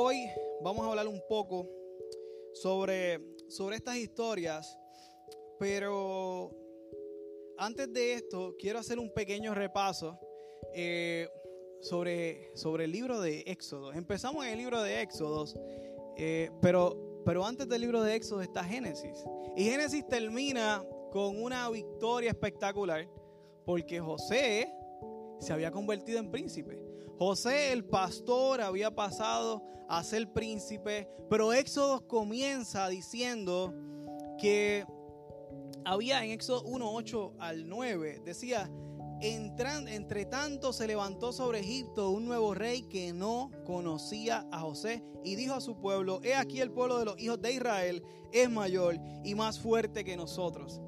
hoy vamos a hablar un poco sobre, sobre estas historias, pero antes de esto quiero hacer un pequeño repaso eh, sobre, sobre el libro de Éxodo. Empezamos en el libro de Éxodos, eh, pero, pero antes del libro de Éxodo está Génesis. Y Génesis termina con una victoria espectacular porque José se había convertido en príncipe. José el pastor había pasado a ser príncipe, pero Éxodo comienza diciendo que había en Éxodo 1, 8 al 9, decía, entre tanto se levantó sobre Egipto un nuevo rey que no conocía a José y dijo a su pueblo, he aquí el pueblo de los hijos de Israel es mayor y más fuerte que nosotros.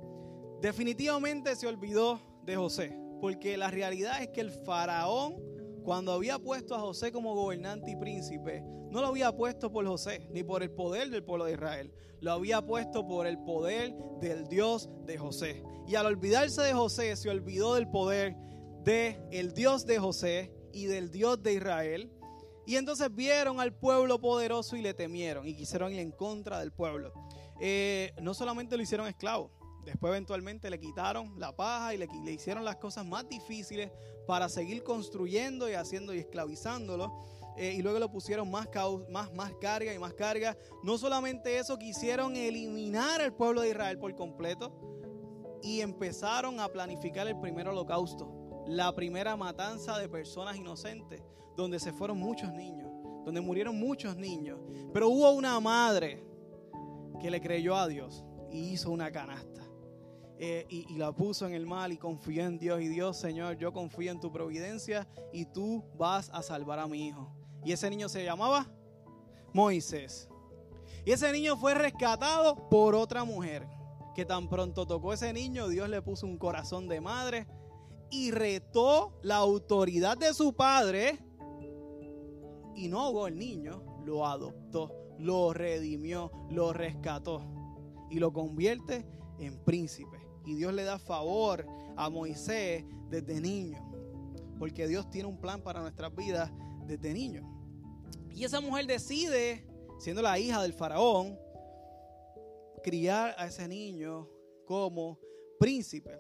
Definitivamente se olvidó de José, porque la realidad es que el faraón, cuando había puesto a José como gobernante y príncipe, no lo había puesto por José, ni por el poder del pueblo de Israel, lo había puesto por el poder del Dios de José. Y al olvidarse de José, se olvidó del poder del el Dios de José y del Dios de Israel. Y entonces vieron al pueblo poderoso y le temieron y quisieron ir en contra del pueblo. Eh, no solamente lo hicieron esclavo, Después eventualmente le quitaron la paja y le, hicieron las cosas más difíciles para seguir construyendo y haciendo y esclavizándolo. Eh, y luego le pusieron más, más, más carga y más carga. No solamente eso, quisieron eliminar al pueblo de Israel por completo y empezaron a planificar el primer holocausto, la primera matanza de personas inocentes, donde se fueron muchos niños, donde murieron muchos niños. Pero hubo una madre que le creyó a Dios y hizo una canasta. Eh, y, la puso en el mal y confió en Dios. Y Dios, Señor, yo confío en tu providencia y tú vas a salvar a mi hijo. Y ese niño se llamaba Moisés. Y ese niño fue rescatado por otra mujer. Que tan pronto tocó ese niño, Dios le puso un corazón de madre y retó la autoridad de su padre. Y no ahogó el niño, lo adoptó, lo redimió, lo rescató y lo convierte en príncipe. Y Dios le da favor a Moisés desde niño. Porque Dios tiene un plan para nuestras vidas desde niño. Y esa mujer decide, siendo la hija del faraón, criar a ese niño como príncipe.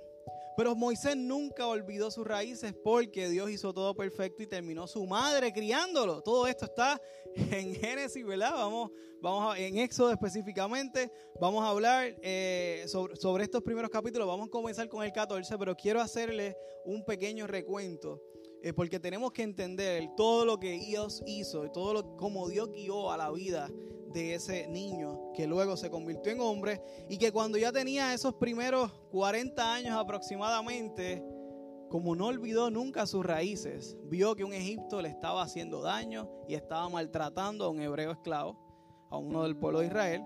Pero Moisés nunca olvidó sus raíces porque Dios hizo todo perfecto y terminó su madre criándolo. Todo esto está en Génesis, ¿verdad? Vamos, vamos a, en Éxodo específicamente. Vamos a hablar eh, sobre, sobre estos primeros capítulos. Vamos a comenzar con el 14, pero quiero hacerle un pequeño recuento eh, porque tenemos que entender todo lo que Dios hizo todo lo como Dios guió a la vida de ese niño que luego se convirtió en hombre y que cuando ya tenía esos primeros 40 años aproximadamente, como no olvidó nunca sus raíces, vio que un Egipto le estaba haciendo daño y estaba maltratando a un hebreo esclavo, a uno del pueblo de Israel,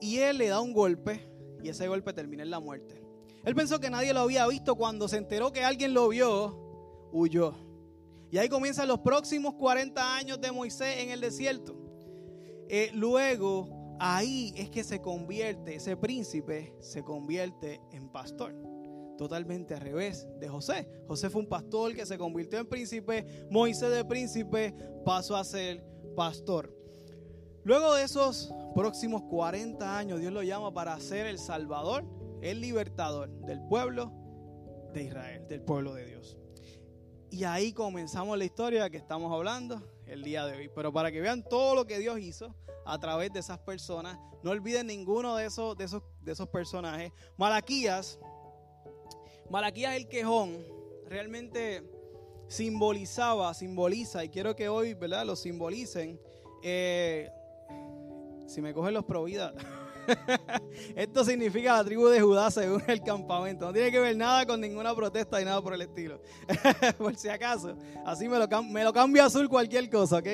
y él le da un golpe y ese golpe termina en la muerte. Él pensó que nadie lo había visto cuando se enteró que alguien lo vio, huyó. Y ahí comienzan los próximos 40 años de Moisés en el desierto. Eh, luego, ahí es que se convierte, ese príncipe se convierte en pastor. Totalmente al revés de José. José fue un pastor que se convirtió en príncipe. Moisés de príncipe pasó a ser pastor. Luego de esos próximos 40 años, Dios lo llama para ser el salvador, el libertador del pueblo de Israel, del pueblo de Dios. Y ahí comenzamos la historia que estamos hablando el día de hoy. Pero para que vean todo lo que Dios hizo a través de esas personas, no olviden ninguno de esos, de esos, de esos personajes. Malaquías, Malaquías el quejón, realmente simbolizaba, simboliza, y quiero que hoy, ¿verdad? Lo simbolicen. Eh, si me cogen los providas. Esto significa la tribu de Judá según el campamento. No tiene que ver nada con ninguna protesta ni nada por el estilo. por si acaso. Así me lo, me azul cualquier cosa, ¿ok?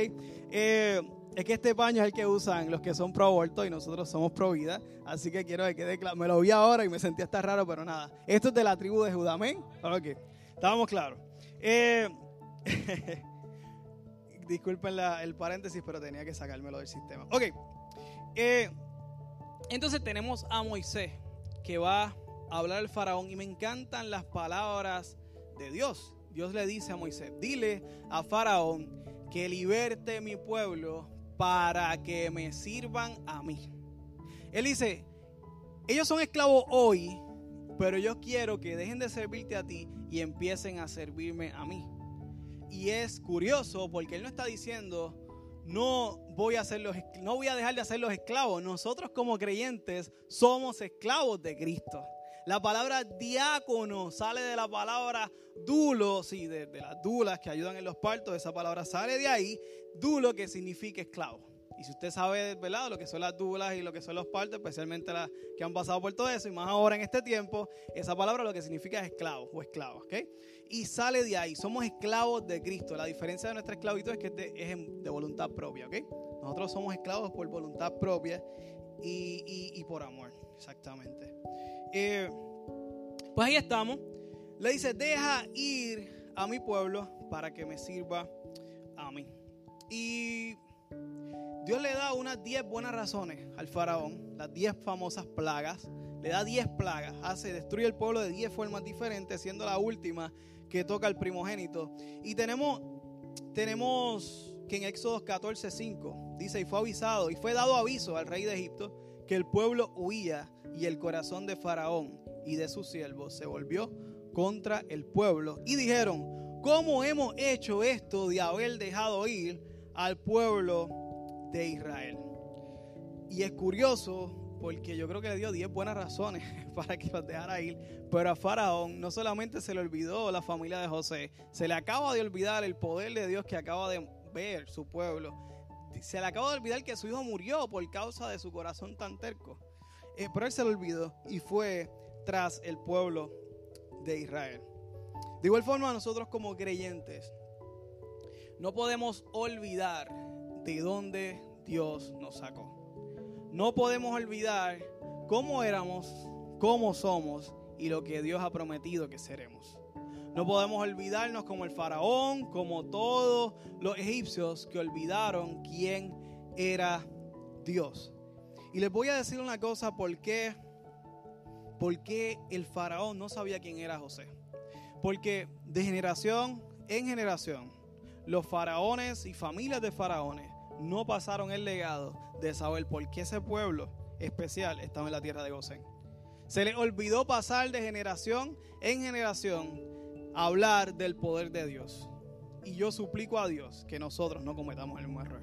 Eh, es que este paño es el que usan los que son pro aborto y nosotros somos pro vida. Así que quiero que quede claro. Me lo vi ahora y me sentí hasta raro, pero nada. Esto es de la tribu de Judá, ¿amén? Ok. Estábamos claros. Eh, disculpen el paréntesis, pero tenía que sacármelo del sistema. Ok. Eh, entonces tenemos a Moisés que va a hablar al faraón y me encantan las palabras de Dios. Dios le dice a Moisés, dile a faraón que liberte mi pueblo para que me sirvan a mí. Él dice, ellos son esclavos hoy, pero yo quiero que dejen de servirte a ti y empiecen a servirme a mí. Y es curioso porque él no está diciendo, no voy a hacerlos, no voy a dejar de hacer los esclavos. Nosotros como creyentes somos esclavos de Cristo. La palabra diácono sale de la palabra dulo, sí, de, de, las dulas que ayudan en los partos, esa palabra sale de ahí, dulo que significa esclavo. Y si usted sabe, ¿verdad?, lo que son las dulas y lo que son los partos, especialmente las que han pasado por todo eso, y más ahora en este tiempo, esa palabra lo que significa es esclavo o esclava, ¿ok? Y sale de ahí, somos esclavos de Cristo. La diferencia de nuestra esclavitud es que es de voluntad propia, ¿ok? Nosotros somos esclavos por voluntad propia y, y por amor, exactamente. Eh, pues ahí estamos. Le dice, deja ir a mi pueblo para que me sirva a mí. Y Dios le da unas 10 buenas razones al faraón, las 10 famosas plagas. Le da 10 plagas, hace, destruye el pueblo de 10 formas diferentes, siendo la última que toca al primogénito. Y tenemos, tenemos que en Éxodo 14, 5 dice, y fue avisado, y fue dado aviso al rey de Egipto que el pueblo huía y el corazón de Faraón y de sus siervos se volvió contra el pueblo. Y dijeron, ¿cómo hemos hecho esto de haber dejado ir al pueblo de Israel? Y es curioso porque yo creo que le dio 10 buenas razones para que los dejara ir, pero a Faraón no solamente se le olvidó la familia de José, se le acaba de olvidar el poder de Dios que acaba de ver su pueblo. Se le acaba de olvidar que su hijo murió por causa de su corazón tan terco. Eh, pero él se lo olvidó y fue tras el pueblo de Israel. De igual forma, nosotros como creyentes no podemos olvidar de dónde Dios nos sacó. No podemos olvidar cómo éramos, cómo somos y lo que Dios ha prometido que seremos. No podemos olvidarnos como el faraón, como todos los egipcios que olvidaron quién era Dios. Y les voy a decir una cosa, ¿por qué? Porque el faraón no sabía quién era José. Porque de generación en generación, los faraones y familias de faraones no pasaron el legado de saber por qué ese pueblo especial estaba en la tierra de Gosén. Se les olvidó pasar de generación en generación a hablar del poder de Dios. Y yo suplico a Dios que nosotros no cometamos el mismo error.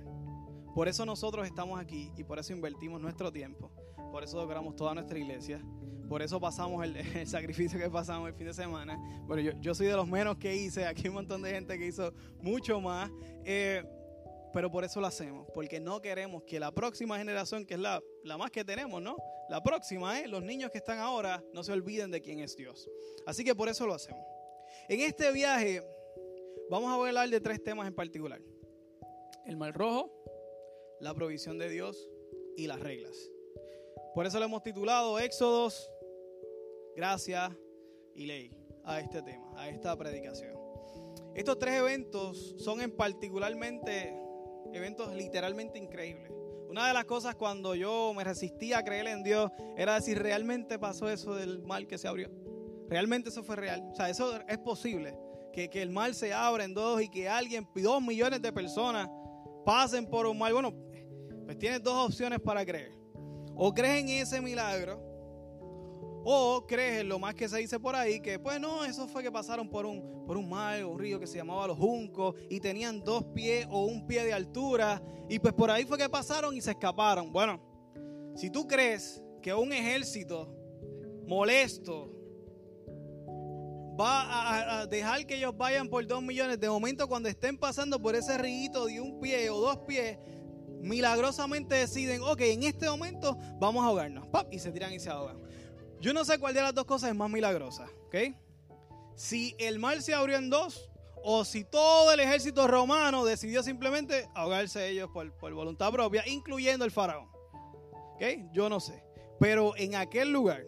Por eso nosotros estamos aquí y por eso invertimos nuestro tiempo. Por eso logramos toda nuestra iglesia. Por eso pasamos el, sacrificio que pasamos el fin de semana. Bueno, yo, yo, soy de los menos que hice. Aquí hay un montón de gente que hizo mucho más. Eh, pero por eso lo hacemos. Porque no queremos que la próxima generación, que es la, la más que tenemos, ¿no? La próxima, ¿eh? Los niños que están ahora no se olviden de quién es Dios. Así que por eso lo hacemos. En este viaje vamos a hablar de tres temas en particular. El mal rojo, la provisión de Dios y las reglas. Por eso le hemos titulado Éxodos, gracia y ley a este tema, a esta predicación. Estos tres eventos son en particularmente eventos literalmente increíbles. Una de las cosas cuando yo me resistía a creer en Dios era decir, ¿realmente pasó eso del mal que se abrió? ¿Realmente eso fue real? O sea, eso es posible. Que, que el mal se abra en dos y que alguien, dos millones de personas pasen por un mal. Bueno, pues tienes dos opciones para creer. O crees en ese milagro, o crees lo más que se dice por ahí, que pues no, eso fue que pasaron por un, por un mar, un río que se llamaba Los Juncos, y tenían dos pies o un pie de altura, y pues por ahí fue que pasaron y se escaparon. Bueno, si tú crees que un ejército molesto va a, dejar que ellos vayan por dos millones, de momento cuando estén pasando por ese río de un pie o dos pies, milagrosamente deciden, ok, en este momento vamos a ahogarnos. Y se tiran y se ahogan. Yo no sé cuál de las dos cosas es más milagrosa. Si el mar se abrió en dos o si todo el ejército romano decidió simplemente ahogarse ellos por, por voluntad propia, incluyendo el faraón. Yo no sé. Pero en aquel lugar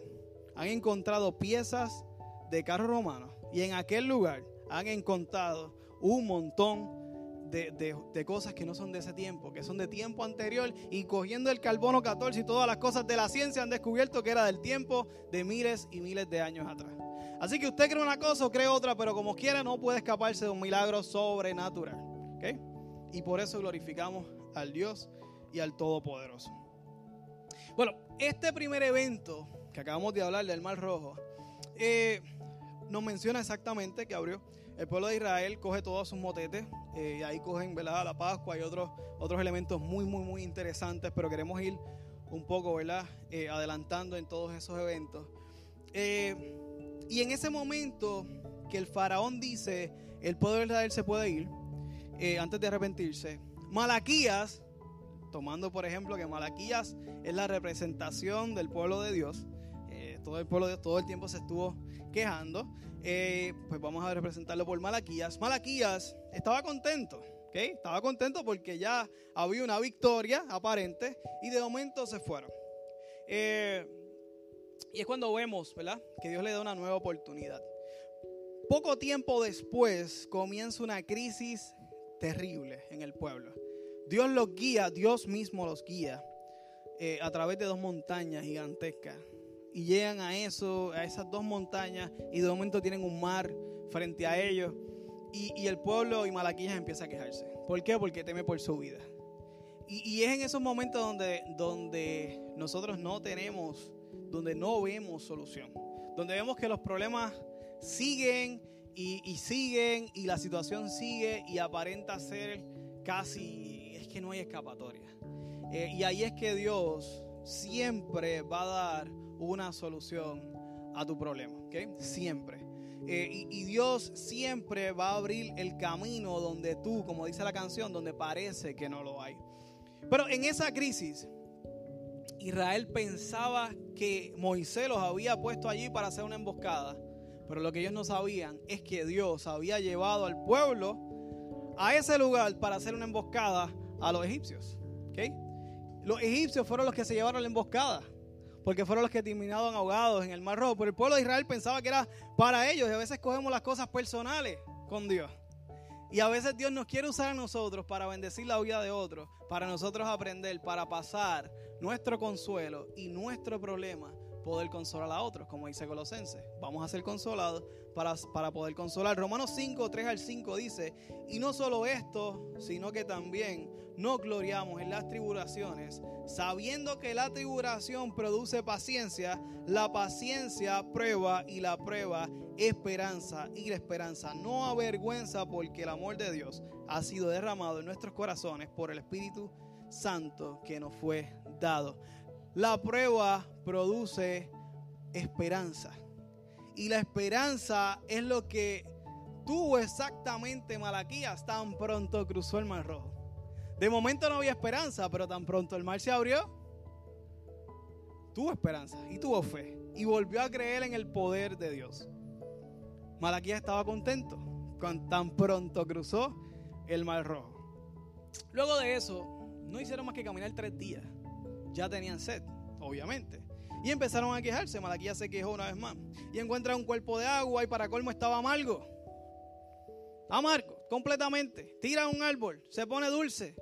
han encontrado piezas de carros romanos y en aquel lugar han encontrado un montón de, cosas que no son de ese tiempo, que son de tiempo anterior y cogiendo el carbono 14 y todas las cosas de la ciencia han descubierto que era del tiempo de miles y miles de años atrás. Así que usted cree una cosa o cree otra, pero como quiera no puede escaparse de un milagro sobrenatural. Y por eso glorificamos al Dios y al Todopoderoso. Bueno, este primer evento que acabamos de hablar del Mar Rojo, eh, nos menciona exactamente que abrió el pueblo de Israel, coge todos sus motetes, eh, y ahí cogen ¿verdad? la Pascua y otros, otros elementos muy, muy, muy interesantes, pero queremos ir un poco ¿verdad? Eh, adelantando en todos esos eventos. y en ese momento que el faraón dice, el pueblo de Israel se puede ir, antes de arrepentirse, Malaquías, tomando por ejemplo que Malaquías es la representación del pueblo de Dios, todo el pueblo de Dios todo el tiempo se estuvo quejando, eh, pues vamos a representarlo por Malaquías. Malaquías estaba contento, ¿ok? Estaba contento porque ya había una victoria aparente y de momento se fueron. Eh, y es cuando vemos, ¿verdad? Que Dios le da una nueva oportunidad. Poco tiempo después comienza una crisis terrible en el pueblo. Dios los guía, Dios mismo los guía eh, a través de dos montañas gigantescas y llegan a eso, a esas dos montañas y de momento tienen un mar frente a ellos y, el pueblo y Malaquías empieza a quejarse. ¿Por qué? Porque teme por su vida. Y, es en esos momentos donde, donde nosotros no tenemos, donde no vemos solución, donde vemos que los problemas siguen y, siguen y la situación sigue y aparenta ser casi, es que no hay escapatoria. Eh, y ahí es que Dios siempre va a dar una solución a tu problema, ¿ok? Siempre. Eh, y, Dios siempre va a abrir el camino donde tú, como dice la canción, donde parece que no lo hay. Pero en esa crisis, Israel pensaba que Moisés los había puesto allí para hacer una emboscada. Pero lo que ellos no sabían es que Dios había llevado al pueblo a ese lugar para hacer una emboscada a los egipcios. ¿okay? Los egipcios fueron los que se llevaron la emboscada porque fueron los que terminaron ahogados en el Mar Rojo. Pero el pueblo de Israel pensaba que era para ellos y a veces cogemos las cosas personales con Dios. Y a veces Dios nos quiere usar a nosotros para bendecir la vida de otros, para nosotros aprender, para pasar nuestro consuelo y nuestro problema poder consolar a otros, como dice Colosenses. Vamos a ser consolados para, para poder consolar. Romanos 5, 3 al 5 dice, y no solo esto, sino que también no gloriamos en las tribulaciones, sabiendo que la tribulación produce paciencia, la paciencia prueba y la prueba esperanza y la esperanza no avergüenza porque el amor de Dios ha sido derramado en nuestros corazones por el Espíritu Santo que nos fue dado. La prueba produce esperanza. Y la esperanza es lo que tuvo exactamente Malaquías tan pronto cruzó el Mar Rojo. De momento no había esperanza, pero tan pronto el mar se abrió, tuvo esperanza y tuvo fe. Y volvió a creer en el poder de Dios. Malaquías estaba contento cuando tan pronto cruzó el Mar Rojo. Luego de eso, no hicieron más que caminar tres días ya tenían sed, obviamente. Y empezaron a quejarse. Malaquías se quejó una vez más. Y encuentra un cuerpo de agua y para colmo estaba amargo. Amargo, completamente. Tira un árbol, se pone dulce.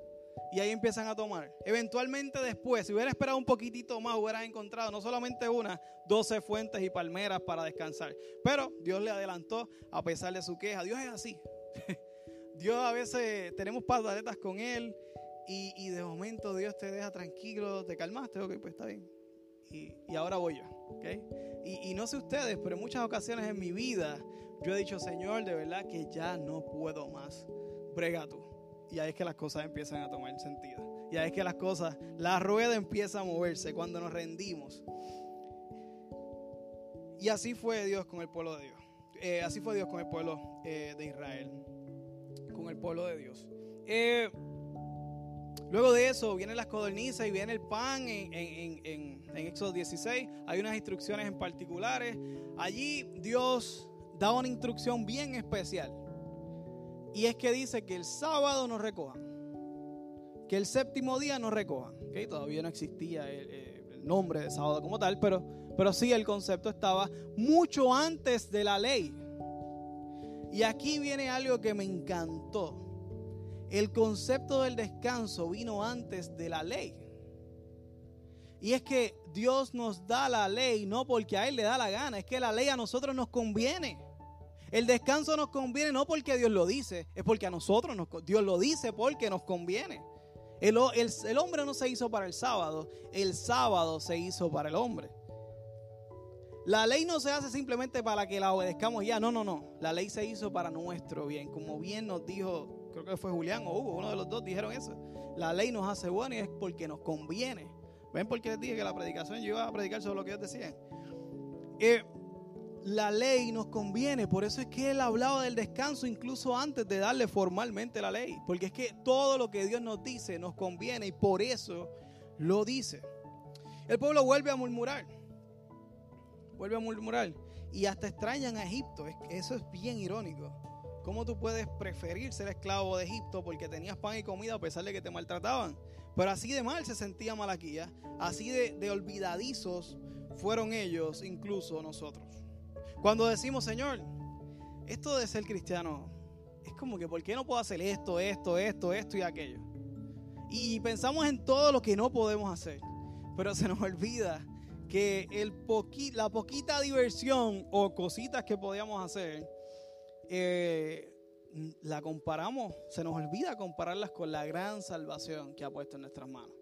Y ahí empiezan a tomar. Eventualmente después, si hubiera esperado un poquitito más, hubieran encontrado no solamente una, 12 fuentes y palmeras para descansar. Pero Dios le adelantó a pesar de su queja. Dios es así. Dios a veces tenemos pataletas con Él y, de momento Dios te deja tranquilo, te calmaste, ok, pues está bien. Y, ahora voy yo, ok. Y, no sé ustedes, pero en muchas ocasiones en mi vida yo he dicho, Señor, de verdad que ya no puedo más. Brega tú. Y ahí es que las cosas empiezan a tomar sentido. Y ahí es que las cosas, la rueda empieza a moverse cuando nos rendimos. Y así fue Dios con el pueblo de Dios. Eh, así fue Dios con el pueblo eh, de Israel. Con el pueblo de Dios. Eh, Luego de eso vienen las codornices y viene el pan en, en, en, Éxodo 16. Hay unas instrucciones en particulares. Allí Dios da una instrucción bien especial. Y es que dice que el sábado no recojan. Que el séptimo día no recojan. ¿Okay? Todavía no existía el, nombre de sábado como tal, pero, pero sí el concepto estaba mucho antes de la ley. Y aquí viene algo que me encantó. El concepto del descanso vino antes de la ley. Y es que Dios nos da la ley no porque a Él le da la gana, es que la ley a nosotros nos conviene. El descanso nos conviene no porque Dios lo dice, es porque a nosotros nos, Dios lo dice porque nos conviene. El, el, hombre no se hizo para el sábado, el sábado se hizo para el hombre. La ley no se hace simplemente para que la obedezcamos ya, no, no, no. La ley se hizo para nuestro bien, como bien nos dijo, creo que fue Julián o Hugo, uno de los dos dijeron eso. La ley nos hace bueno y es porque nos conviene. ¿Ven por qué les dije que la predicación yo iba a predicar sobre lo que ellos decían? Eh, la ley nos conviene. Por eso es que él hablaba del descanso incluso antes de darle formalmente la ley. Porque es que todo lo que Dios nos dice nos conviene y por eso lo dice. El pueblo vuelve a murmurar. Vuelve a murmurar. Y hasta extrañan a Egipto. Eso es bien irónico. ¿Cómo tú puedes preferir ser esclavo de Egipto porque tenías pan y comida a pesar de que te maltrataban? Pero así de mal se sentía Malaquía. Así de, olvidadizos fueron ellos, incluso nosotros. Cuando decimos, Señor, esto de ser cristiano es como que, ¿por qué no puedo hacer esto, esto, esto, esto y aquello? Y pensamos en todo lo que no podemos hacer, pero se nos olvida que la poquita diversión o cositas que podíamos hacer, eh, la comparamos, se nos olvida compararlas con la gran salvación que ha puesto en nuestras manos.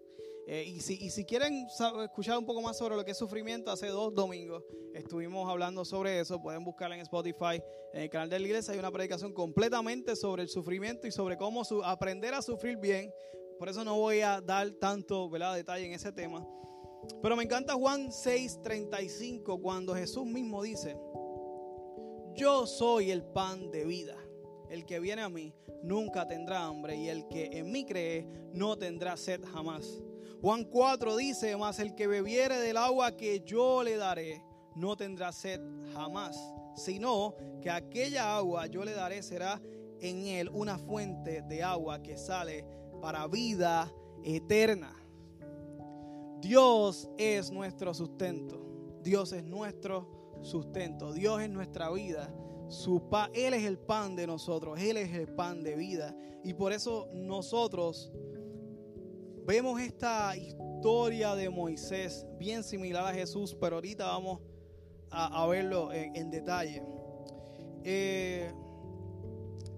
Eh, y, si, y, si, quieren escuchar un poco más sobre lo que es sufrimiento, hace dos domingos estuvimos hablando sobre eso. Pueden buscarla en Spotify, en el canal de la iglesia. Hay una predicación completamente sobre el sufrimiento y sobre cómo aprender a sufrir bien. Por eso no voy a dar tanto detalle en ese tema. Pero me encanta Juan 6:35 cuando Jesús mismo dice, yo soy el pan de vida. El que viene a mí nunca tendrá hambre y el que en mí cree no tendrá sed jamás. Juan 4 dice, mas el que bebiere del agua que yo le daré, no tendrá sed jamás, sino que aquella agua yo le daré será en él una fuente de agua que sale para vida eterna. Dios es nuestro sustento. Dios es nuestro sustento. Dios es nuestra vida. Su él es el pan de nosotros. Él es el pan de vida. Y por eso nosotros Vemos esta historia de Moisés bien similar a Jesús, pero ahorita vamos a, verlo en, detalle. Eh,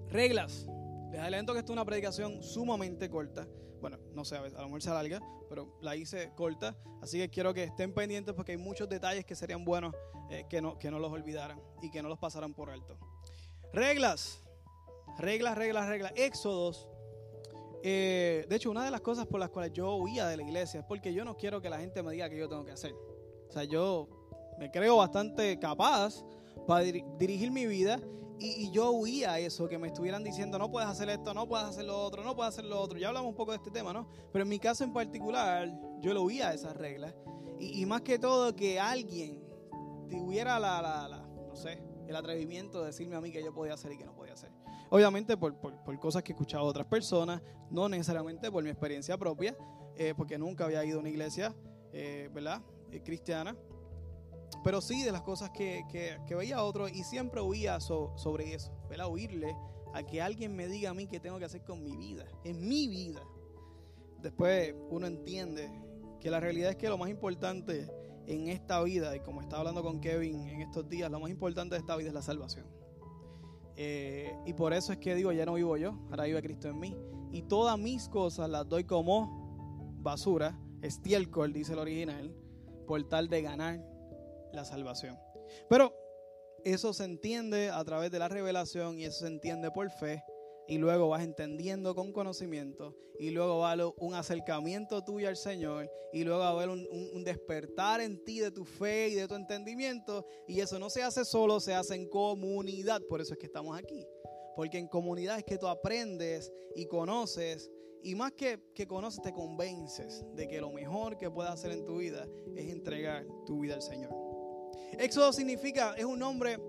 reglas. Les adelanto que esta es una predicación sumamente corta. Bueno, no sé, a lo mejor se alarga, pero la hice corta. Así que quiero que estén pendientes porque hay muchos detalles que serían buenos eh, que, no, que no los olvidaran y que no los pasaran por alto. Reglas. Reglas, reglas, reglas. Éxodos eh, de hecho, una de las cosas por las cuales yo huía de la iglesia es porque yo no quiero que la gente me diga qué yo tengo que hacer. O sea, yo me creo bastante capaz para dirigir mi vida y, yo huía a eso, que me estuvieran diciendo no puedes hacer esto, no puedes hacer lo otro, no puedes hacer lo otro. Ya hablamos un poco de este tema, ¿no? Pero en mi caso en particular, yo lo huía a esas reglas. Y, más que todo, que alguien tuviera la, la, la, no sé, el atrevimiento de decirme a mí que yo podía hacer y que no podía hacer. Obviamente por, cosas que he escuchado de otras personas, no necesariamente por mi experiencia propia, eh, porque nunca había ido a una iglesia, eh, ¿verdad? Eh, cristiana. Pero sí de las cosas que, que, veía a otros y siempre huía sobre eso, ¿verdad? Huirle a que alguien me diga a mí qué tengo que hacer con mi vida, en mi vida. Después uno entiende que la realidad es que lo más importante en esta vida, y como estaba hablando con Kevin en estos días, lo más importante de esta vida es la salvación. Eh, y por eso es que digo, ya no vivo yo, ahora vive Cristo en mí. Y todas mis cosas las doy como basura, estiércol, dice el original, por tal de ganar la salvación. Pero eso se entiende a través de la revelación y eso se entiende por fe. Y luego vas entendiendo con conocimiento. Y luego va un acercamiento tuyo al Señor. Y luego va a haber un, despertar en ti de tu fe y de tu entendimiento. Y eso no se hace solo, se hace en comunidad, por eso es que estamos aquí, porque en comunidad es que tú aprendes y conoces. Y más que, que conoces te convences de que lo mejor que puedes hacer en tu vida es entregar tu vida al Señor. Éxodo significa, es un nombre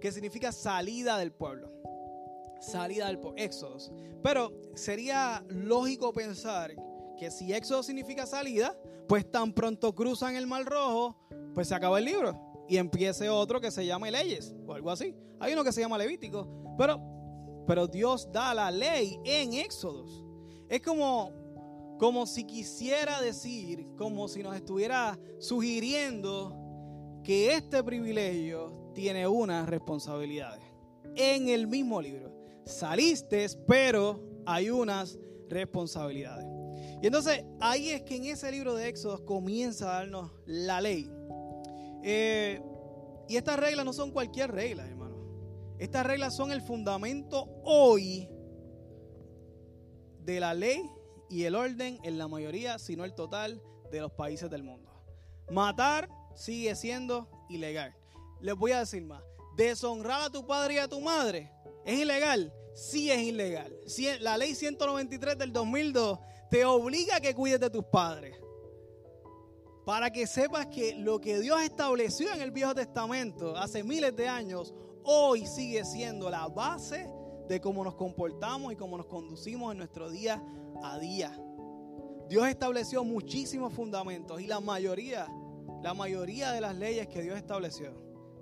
que significa salida del pueblo salida del éxodo. Pero sería lógico pensar que si éxodo significa salida, pues tan pronto cruzan el mar rojo, pues se acaba el libro y empiece otro que se llame leyes o algo así. Hay uno que se llama Levítico, pero, pero Dios da la ley en éxodos. Es como, como si quisiera decir, como si nos estuviera sugiriendo que este privilegio tiene unas responsabilidades en el mismo libro saliste, pero hay unas responsabilidades. Y entonces ahí es que en ese libro de Éxodo comienza a darnos la ley. Eh, y estas reglas no son cualquier regla, hermano. Estas reglas son el fundamento hoy de la ley y el orden en la mayoría, si no el total, de los países del mundo. Matar sigue siendo ilegal. Les voy a decir más. Deshonrar a tu padre y a tu madre es ilegal. Sí es ilegal. La ley 193 del 2002 te obliga a que cuides de tus padres. Para que sepas que lo que Dios estableció en el Viejo Testamento hace miles de años, hoy sigue siendo la base de cómo nos comportamos y cómo nos conducimos en nuestro día a día. Dios estableció muchísimos fundamentos y la mayoría, la mayoría de las leyes que Dios estableció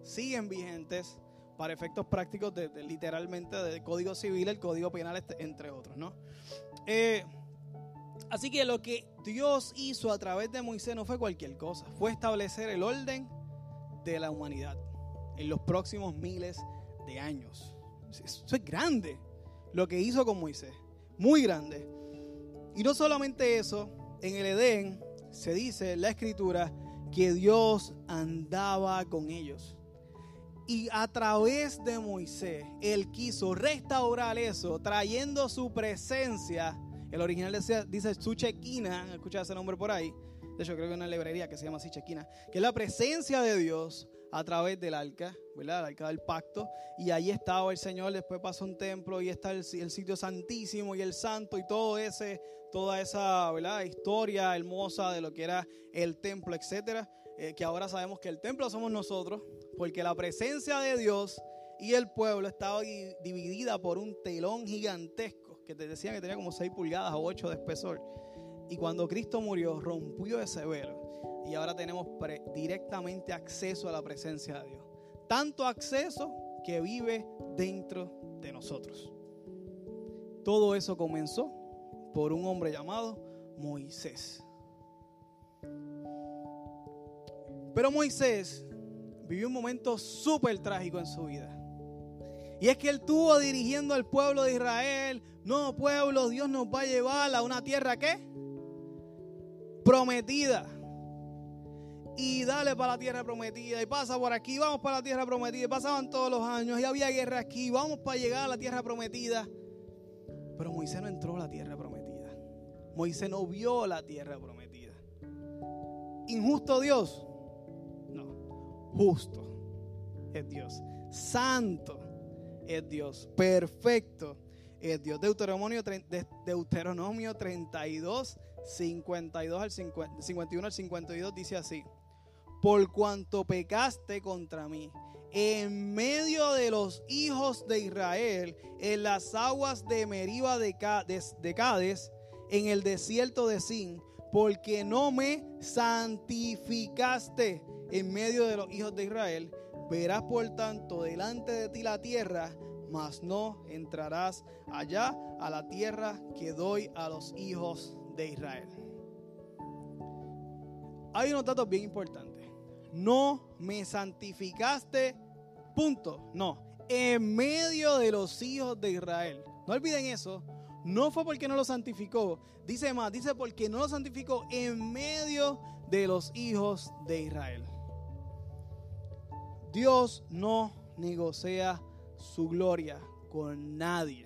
siguen vigentes para efectos prácticos de, literalmente del Código Civil, el Código Penal, este, entre otros, ¿no? Eh, así que lo que Dios hizo a través de Moisés no fue cualquier cosa, fue establecer el orden de la humanidad en los próximos miles de años. Eso es grande lo que hizo con Moisés, muy grande. Y no solamente eso, en el Edén se dice en la escritura que Dios andaba con ellos. Y a través de Moisés, Él quiso restaurar eso, trayendo su presencia. El original dice, dice su chequina, escucha ese nombre por ahí. De hecho, creo que hay una librería que se llama así chequina, que es la presencia de Dios a través del arca, ¿verdad? El arca del pacto. Y ahí estaba el Señor, después pasó un templo y está el, el sitio santísimo y el santo y todo ese, toda esa, ¿verdad? Historia hermosa de lo que era el templo, etcétera. Eh, que ahora sabemos que el templo somos nosotros, porque la presencia de Dios y el pueblo estaba dividida por un telón gigantesco, que te decían que tenía como 6 pulgadas o 8 de espesor. Y cuando Cristo murió, rompió ese velo. Y ahora tenemos directamente acceso a la presencia de Dios. Tanto acceso que vive dentro de nosotros. Todo eso comenzó por un hombre llamado Moisés. Pero Moisés vivió un momento súper trágico en su vida. Y es que él tuvo dirigiendo al pueblo de Israel, no pueblo, Dios nos va a llevar a una tierra que prometida. Y dale para la tierra prometida. Y pasa por aquí, vamos para la tierra prometida. Y pasaban todos los años y había guerra aquí, vamos para llegar a la tierra prometida. Pero Moisés no entró a la tierra prometida. Moisés no vio la tierra prometida. Injusto Dios justo es Dios, santo es Dios, perfecto es Dios. Deuteronomio, Deuteronomio 32, 52 al 51 al 52 dice así, por cuanto pecaste contra mí en medio de los hijos de Israel, en las aguas de Meriba de Cades, en el desierto de Sin, porque no me santificaste en medio de los hijos de Israel. Verás por tanto delante de ti la tierra, mas no entrarás allá a la tierra que doy a los hijos de Israel. Hay unos datos bien importantes. No me santificaste, punto. No, en medio de los hijos de Israel. No olviden eso. No fue porque no lo santificó. Dice más, dice porque no lo santificó en medio de los hijos de Israel. Dios no negocia su gloria con nadie.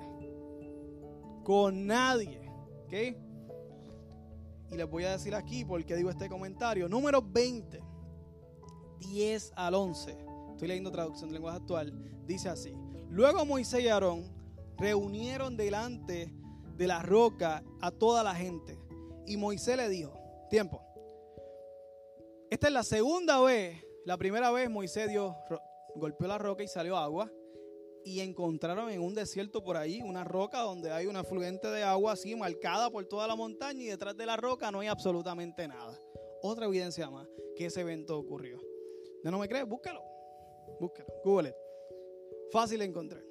Con nadie. ¿Ok? Y les voy a decir aquí porque digo este comentario. Número 20, 10 al 11. Estoy leyendo traducción de lenguaje actual. Dice así. Luego Moisés y Aarón reunieron delante de la roca a toda la gente. Y Moisés le dijo, tiempo. Esta es la segunda vez la primera vez Moisés dio, golpeó la roca y salió agua. Y encontraron en un desierto por ahí una roca donde hay una afluente de agua así marcada por toda la montaña y detrás de la roca no hay absolutamente nada. Otra evidencia más que ese evento ocurrió. ¿No, me crees? Búsquelo. Búsquelo. Google it. Fácil de encontrar.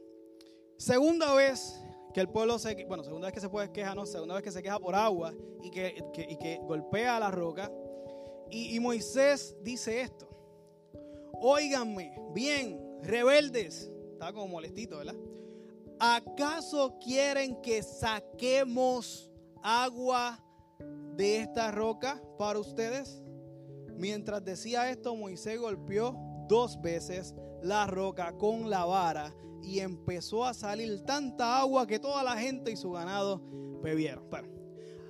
Segunda vez que el pueblo se... Bueno, segunda vez que se puede quejar, no, segunda vez que se queja por agua y que, y que golpea la roca. Y, y Moisés dice esto. Óiganme, bien, rebeldes. Está como molestito, ¿verdad? ¿Acaso quieren que saquemos agua de esta roca para ustedes? Mientras decía esto, Moisés golpeó dos veces la roca con la vara y empezó a salir tanta agua que toda la gente y su ganado bebieron. Bueno,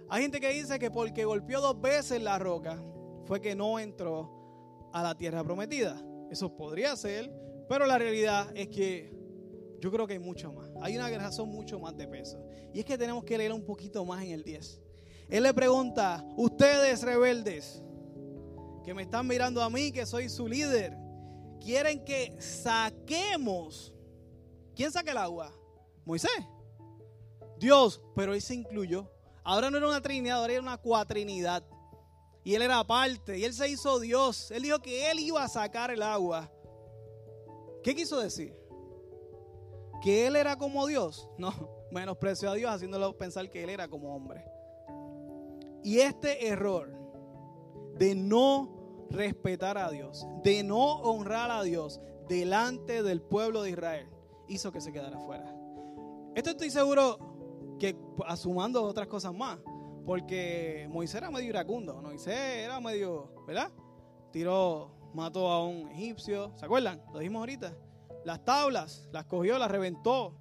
hay gente que dice que porque golpeó dos veces la roca fue que no entró a la tierra prometida. Eso podría ser, pero la realidad es que yo creo que hay mucho más. Hay una razón mucho más de peso. Y es que tenemos que leer un poquito más en el 10. Él le pregunta, ustedes rebeldes, que me están mirando a mí, que soy su líder, quieren que saquemos. ¿Quién saca el agua? Moisés. Dios, pero él se incluyó. Ahora no era una trinidad, ahora era una cuatrinidad. Y él era parte, y él se hizo Dios. Él dijo que él iba a sacar el agua. ¿Qué quiso decir? ¿Que él era como Dios? No, menospreció a Dios haciéndolo pensar que él era como hombre. Y este error de no respetar a Dios, de no honrar a Dios delante del pueblo de Israel, hizo que se quedara fuera. Esto estoy seguro que asumando otras cosas más, porque Moisés era medio iracundo, Moisés era medio, ¿verdad? Tiró, mató a un egipcio, ¿se acuerdan? Lo dijimos ahorita. Las tablas, las cogió, las reventó.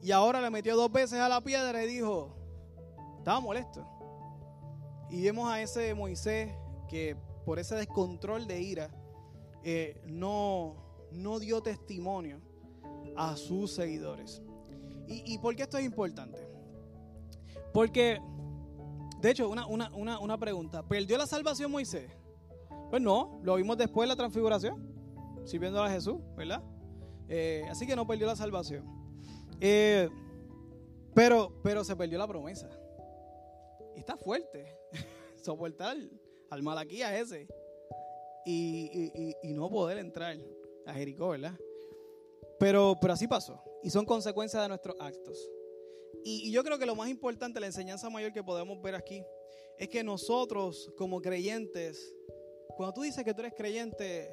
Y ahora le metió dos veces a la piedra y dijo, estaba molesto. Y vemos a ese Moisés que por ese descontrol de ira eh, no, no dio testimonio a sus seguidores. ¿Y, ¿Y por qué esto es importante? Porque, de hecho, una, una, una, una pregunta, ¿perdió la salvación Moisés? Pues no, lo vimos después de la transfiguración, sirviendo a Jesús, ¿verdad? Eh, así que no perdió la salvación. Eh, pero, pero se perdió la promesa. Está fuerte soportar al malaquía ese y, no poder entrar a Jericó, ¿verdad? Pero, pero así pasó. Y son consecuencias de nuestros actos. Y, y yo creo que lo más importante, la enseñanza mayor que podemos ver aquí, es que nosotros como creyentes, cuando tú dices que tú eres creyente,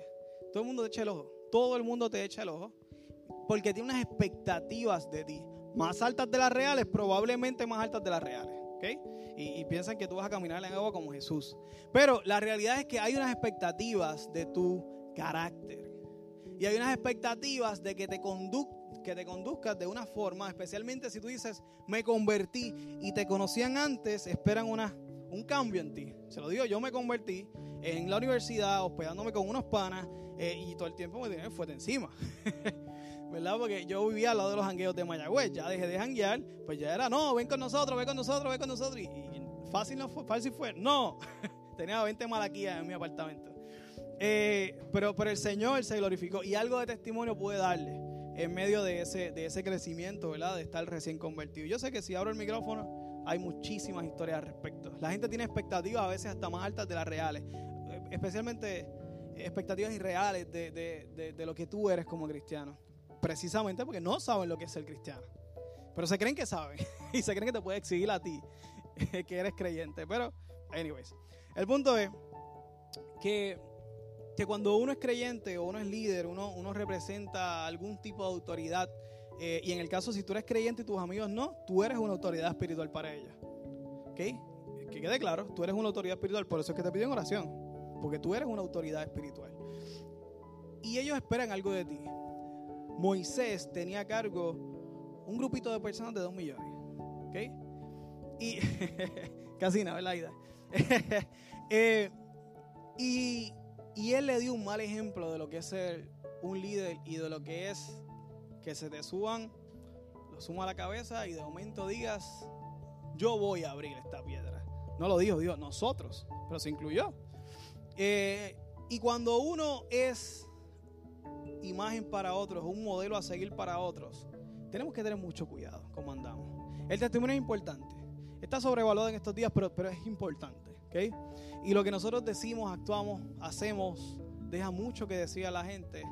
todo el mundo te echa el ojo. Todo el mundo te echa el ojo. Porque tiene unas expectativas de ti. Más altas de las reales, probablemente más altas de las reales. Y, piensan que tú vas a caminar en agua como Jesús. Pero la realidad es que hay unas expectativas de tu carácter. Y hay unas expectativas de que te, condu que te conduzcas de una forma, especialmente si tú dices, me convertí y te conocían antes, esperan una, un cambio en ti. Se lo digo, yo me convertí en la universidad, hospedándome con unos panas eh, y todo el tiempo me tenían fue de encima. ¿verdad? Porque yo vivía al lado de los jangueos de Mayagüez, ya dejé de janguear, pues ya era, no, ven con nosotros, ven con nosotros, ven con nosotros. Y, y fácil no fue, fácil fue, no, tenía 20 malaquías en mi apartamento. Eh, pero, pero el Señor se glorificó y algo de testimonio pude darle en medio de ese, de ese crecimiento, ¿verdad? De estar recién convertido. Yo sé que si abro el micrófono hay muchísimas historias al respecto. La gente tiene expectativas a veces hasta más altas de las reales, especialmente expectativas irreales de, de, de, lo que tú eres como cristiano precisamente porque no saben lo que es ser cristiano. Pero se creen que saben y se creen que te puede exigir a ti que eres creyente. Pero, anyways, el punto es que, que cuando uno es creyente o uno es líder, uno, uno representa algún tipo de autoridad. Eh, y en el caso, si tú eres creyente y tus amigos no, tú eres una autoridad espiritual para ellos. Que quede claro, tú eres una autoridad espiritual. Por eso es que te piden oración. Porque tú eres una autoridad espiritual. Y ellos esperan algo de ti. Moisés tenía a cargo un grupito de personas de dos millones. ¿Ok? Y casi nada, ¿verdad? eh, y, y él le dio un mal ejemplo de lo que es ser un líder y de lo que es que se te suban, lo suma a la cabeza y de momento digas, yo voy a abrir esta piedra. No lo dijo Dios, nosotros, pero se incluyó. Eh, y cuando uno es imagen para otros, un modelo a seguir para otros, tenemos que tener mucho cuidado como andamos. El testimonio es importante. Está sobrevaluado en estos días, pero, pero es importante. ¿okay? Y lo que nosotros decimos, actuamos, hacemos, deja mucho que decir a la gente.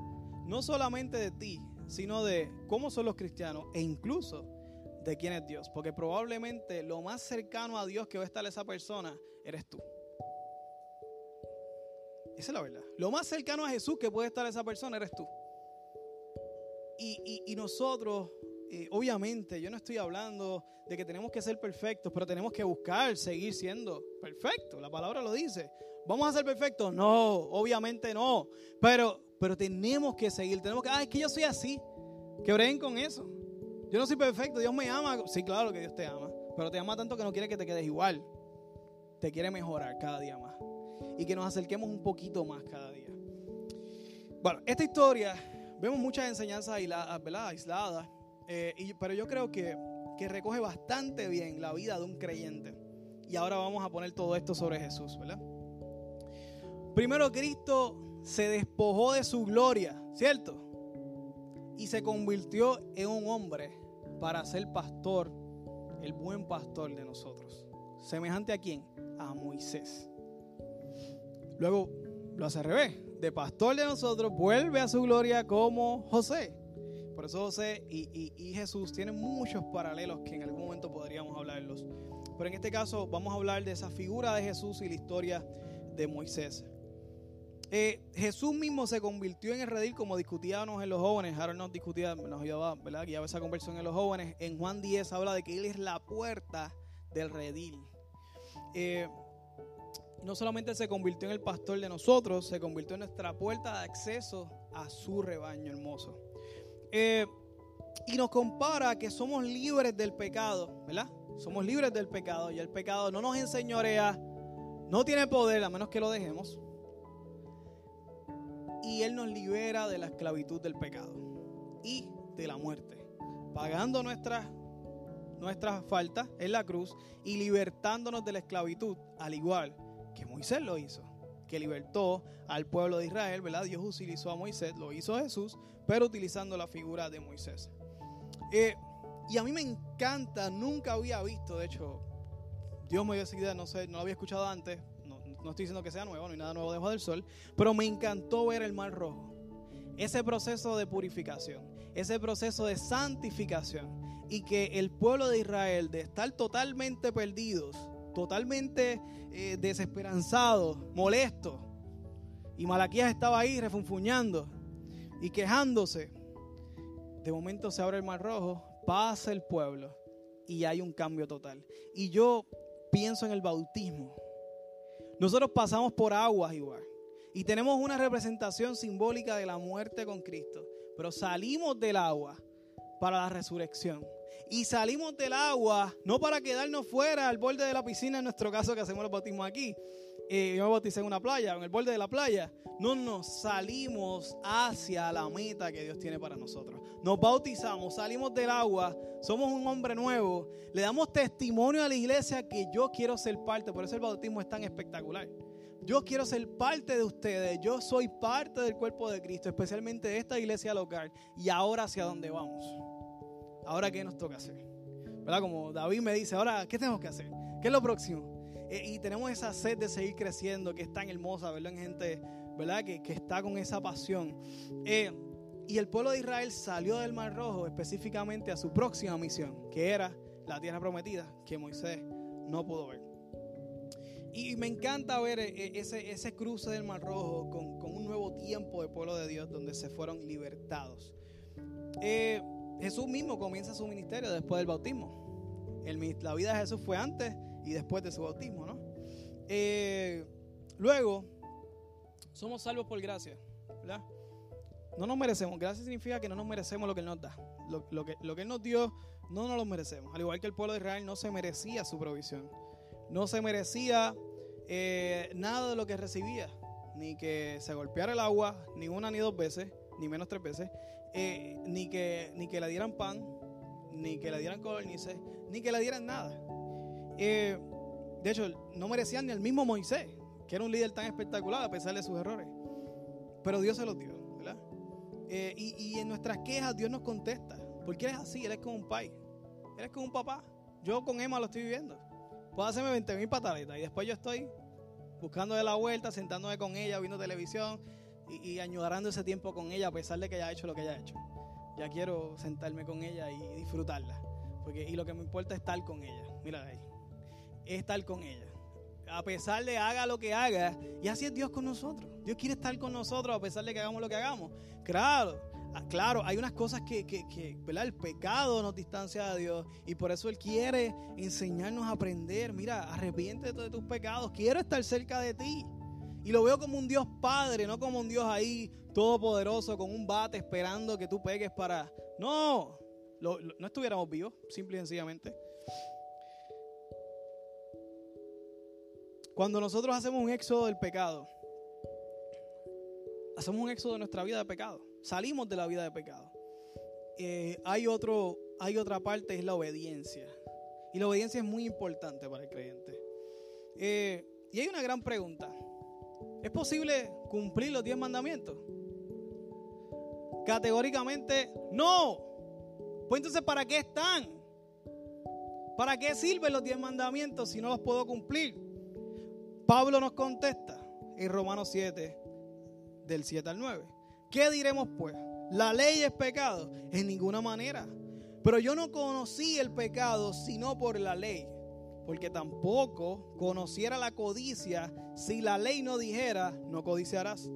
No solamente de ti, sino de cómo son los cristianos e incluso de quién es Dios. Porque probablemente lo más cercano a Dios que va a estar esa persona eres tú. Esa es la verdad. Lo más cercano a Jesús que puede estar esa persona eres tú. Y, nosotros eh, obviamente, yo no estoy hablando de que tenemos que ser perfectos, pero tenemos que buscar seguir siendo perfectos. La palabra lo dice. ¿Vamos a ser perfectos? No, obviamente no. Pero, pero tenemos que seguir. Tenemos que, ah, es que yo soy así. Que breguen con eso. Yo no soy perfecto, Dios me ama. Sí, claro que Dios te ama. Pero te ama tanto que no quiere que te quedes igual. Te quiere mejorar cada día más. Y que nos acerquemos un poquito más cada día. Bueno, esta historia, vemos muchas enseñanzas aisladas. Eh, pero yo creo que, que recoge bastante bien la vida de un creyente. Y ahora vamos a poner todo esto sobre Jesús, ¿verdad? Primero Cristo se despojó de su gloria, ¿cierto? Y se convirtió en un hombre para ser pastor, el buen pastor de nosotros. ¿Semejante a quién? A Moisés. Luego lo hace al revés. De pastor de nosotros vuelve a su gloria como José. Por eso José y, Jesús tienen muchos paralelos que en algún momento podríamos hablarlos. Pero en este caso vamos a hablar de esa figura de Jesús y la historia de Moisés. Eh, Jesús mismo se convirtió en el redil como discutíamos en los jóvenes. Ahora nos discutía, nos ayudaba, ¿verdad? Guiaba esa conversión en los jóvenes. En Juan 10 habla de que Él es la puerta del redil. Eh, no solamente se convirtió en el pastor de nosotros, se convirtió en nuestra puerta de acceso a su rebaño hermoso. Eh, y nos compara que somos libres del pecado, ¿verdad? Somos libres del pecado y el pecado no nos enseñorea, no tiene poder a menos que lo dejemos y Él nos libera de la esclavitud del pecado y de la muerte, pagando nuestras nuestras faltas en la cruz y libertándonos de la esclavitud, al igual que Moisés lo hizo, que libertó al pueblo de Israel, ¿verdad? Dios utilizó a Moisés, lo hizo Jesús, pero utilizando la figura de Moisés. Eh, y a mí me encanta, nunca había visto, de hecho, Dios me dio esa idea, no sé, no lo había escuchado antes, no estoy diciendo que sea nuevo, no hay nada nuevo debajo del sol, pero me encantó ver el mar rojo. Ese proceso de purificación, ese proceso de santificación y que el pueblo de Israel, de estar totalmente perdidos, totalmente eh, desesperanzados, molestos, y Malaquías estaba ahí refunfuñando y quejándose, de momento se abre el mar rojo, pasa el pueblo y hay un cambio total. Y yo pienso en el bautismo nosotros pasamos por aguas igual. Y tenemos una representación simbólica de la muerte con Cristo. Pero salimos del agua para la resurrección. Y salimos del agua no para quedarnos fuera al borde de la piscina, en nuestro caso que hacemos los bautismos aquí, eh, yo me bauticé en una playa, en el borde de la playa. No nos salimos hacia la meta que Dios tiene para nosotros. Nos bautizamos, salimos del agua, somos un hombre nuevo, le damos testimonio a la iglesia que yo quiero ser parte. Por eso el bautismo es tan espectacular. Yo quiero ser parte de ustedes. Yo soy parte del cuerpo de Cristo, especialmente de esta iglesia local. Y ahora hacia dónde vamos. Ahora qué nos toca hacer. ¿Verdad? Como David me dice, ahora qué tenemos que hacer. ¿Qué es lo próximo? Eh, y tenemos esa sed de seguir creciendo que es tan hermosa, verlo en gente, ¿verdad? Que, que está con esa pasión. Eh, y el pueblo de Israel salió del Mar Rojo específicamente a su próxima misión, que era la tierra prometida, que Moisés no pudo ver. Y me encanta ver eh, ese, ese cruce del Mar Rojo con, con, un nuevo tiempo del pueblo de Dios donde se fueron libertados. Jesús mismo comienza su ministerio después del bautismo. La vida de Jesús fue antes y después de su bautismo, ¿no? Eh, luego, somos salvos por gracia. No nos merecemos. Gracia significa que no nos merecemos lo que Él nos da. Lo, que, lo que Él nos dio, no nos lo merecemos. Al igual que el pueblo de Israel no se merecía su provisión. No se merecía eh, nada de lo que recibía. Ni que se golpeara el agua, ni una ni dos veces, ni menos tres veces. Eh, ni, que, ni que le dieran pan, ni que le dieran codornices, ni que le dieran nada. Eh, de hecho, no merecían ni el mismo Moisés, que era un líder tan espectacular a pesar de sus errores. Pero Dios se los dio, ¿verdad? Eh, y, en nuestras quejas Dios nos contesta. Porque Él es así, Él es como un pai. Él es como un papá. Yo con Emma lo estoy viviendo. Puedo hacerme 20 mil pataletas y después yo estoy buscando de la vuelta, sentándome con ella, viendo televisión y, y añorando ese tiempo con ella a pesar de que haya hecho lo que haya hecho. Ya quiero sentarme con ella y disfrutarla. Porque, y lo que me importa es estar con ella. Mira ahí estar con ella. A pesar de haga lo que haga, y así es Dios con nosotros. Dios quiere estar con nosotros a pesar de que hagamos lo que hagamos. Claro, ah, claro, hay unas cosas que, que, ¿verdad? El pecado nos distancia de Dios y por eso Él quiere enseñarnos a aprender. Mira, arrepiente de tus pecados, quiero estar cerca de ti. Y lo veo como un Dios Padre, no como un Dios ahí todopoderoso con un bate esperando que tú pegues para... No, no estuviéramos vivos, simple y sencillamente. Cuando nosotros hacemos un éxodo del pecado, hacemos un éxodo de nuestra vida de pecado, salimos de la vida de pecado. Eh, hay, otro, hay otra parte, es la obediencia. Y la obediencia es muy importante para el creyente. Eh, y hay una gran pregunta. ¿Es posible cumplir los diez mandamientos? Categóricamente, no. Pues entonces, ¿para qué están? ¿Para qué sirven los diez mandamientos si no los puedo cumplir? Pablo nos contesta en Romanos 7, del 7 al 9. ¿Qué diremos pues? ¿La ley es pecado? En ninguna manera. Pero yo no conocí el pecado sino por la ley, porque tampoco conociera la codicia si la ley no dijera, no codiciarás.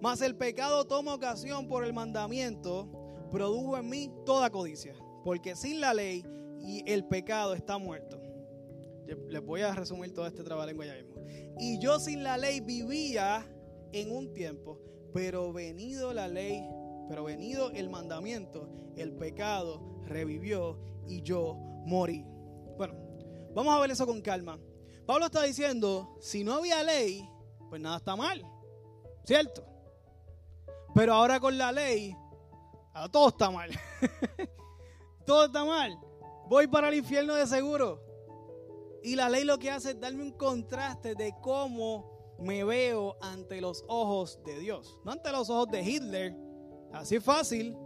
Mas el pecado toma ocasión por el mandamiento, produjo en mí toda codicia, porque sin la ley y el pecado está muerto. Les voy a resumir todo este trabajo ya mismo. Y yo sin la ley vivía en un tiempo, pero venido la ley, pero venido el mandamiento, el pecado revivió y yo morí. Vamos a ver eso con calma. Pablo está diciendo, si no había ley, pues nada está mal, ¿cierto? Pero ahora con la ley, todo está mal. todo está mal. Voy para el infierno de seguro. Y la ley lo que hace es darme un contraste de cómo me veo ante los ojos de Dios. No ante los ojos de Hitler, así fácil,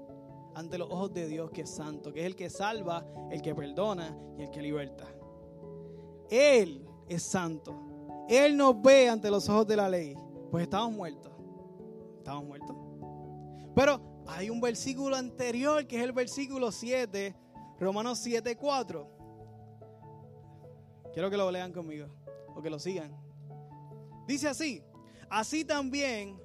ante los ojos de Dios que es santo, que es el que salva, el que perdona y el que liberta. Él es santo. Él nos ve ante los ojos de la ley. Pues estamos muertos. Estamos muertos. Pero hay un versículo anterior que es el versículo 7, Romanos 7, 4 Quiero que lo lean conmigo o que lo sigan. Dice así, así también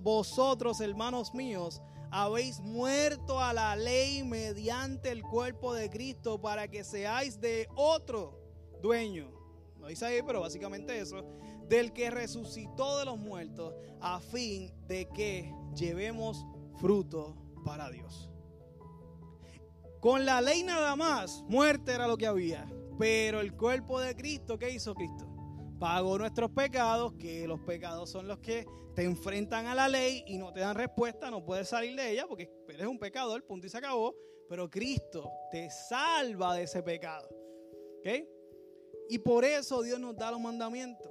vosotros, hermanos míos, habéis muerto a la ley mediante el cuerpo de Cristo para que seáis de otro dueño. No dice ahí, pero básicamente eso, del que resucitó de los muertos a fin de que llevemos fruto para Dios. Con la ley nada más, muerte era lo que había. Pero el cuerpo de Cristo, ¿qué hizo Cristo? Pagó nuestros pecados, que los pecados son los que te enfrentan a la ley y no te dan respuesta, no puedes salir de ella porque eres un pecador, punto y se acabó. Pero Cristo te salva de ese pecado. ¿Ok? Y por eso Dios nos da los mandamientos,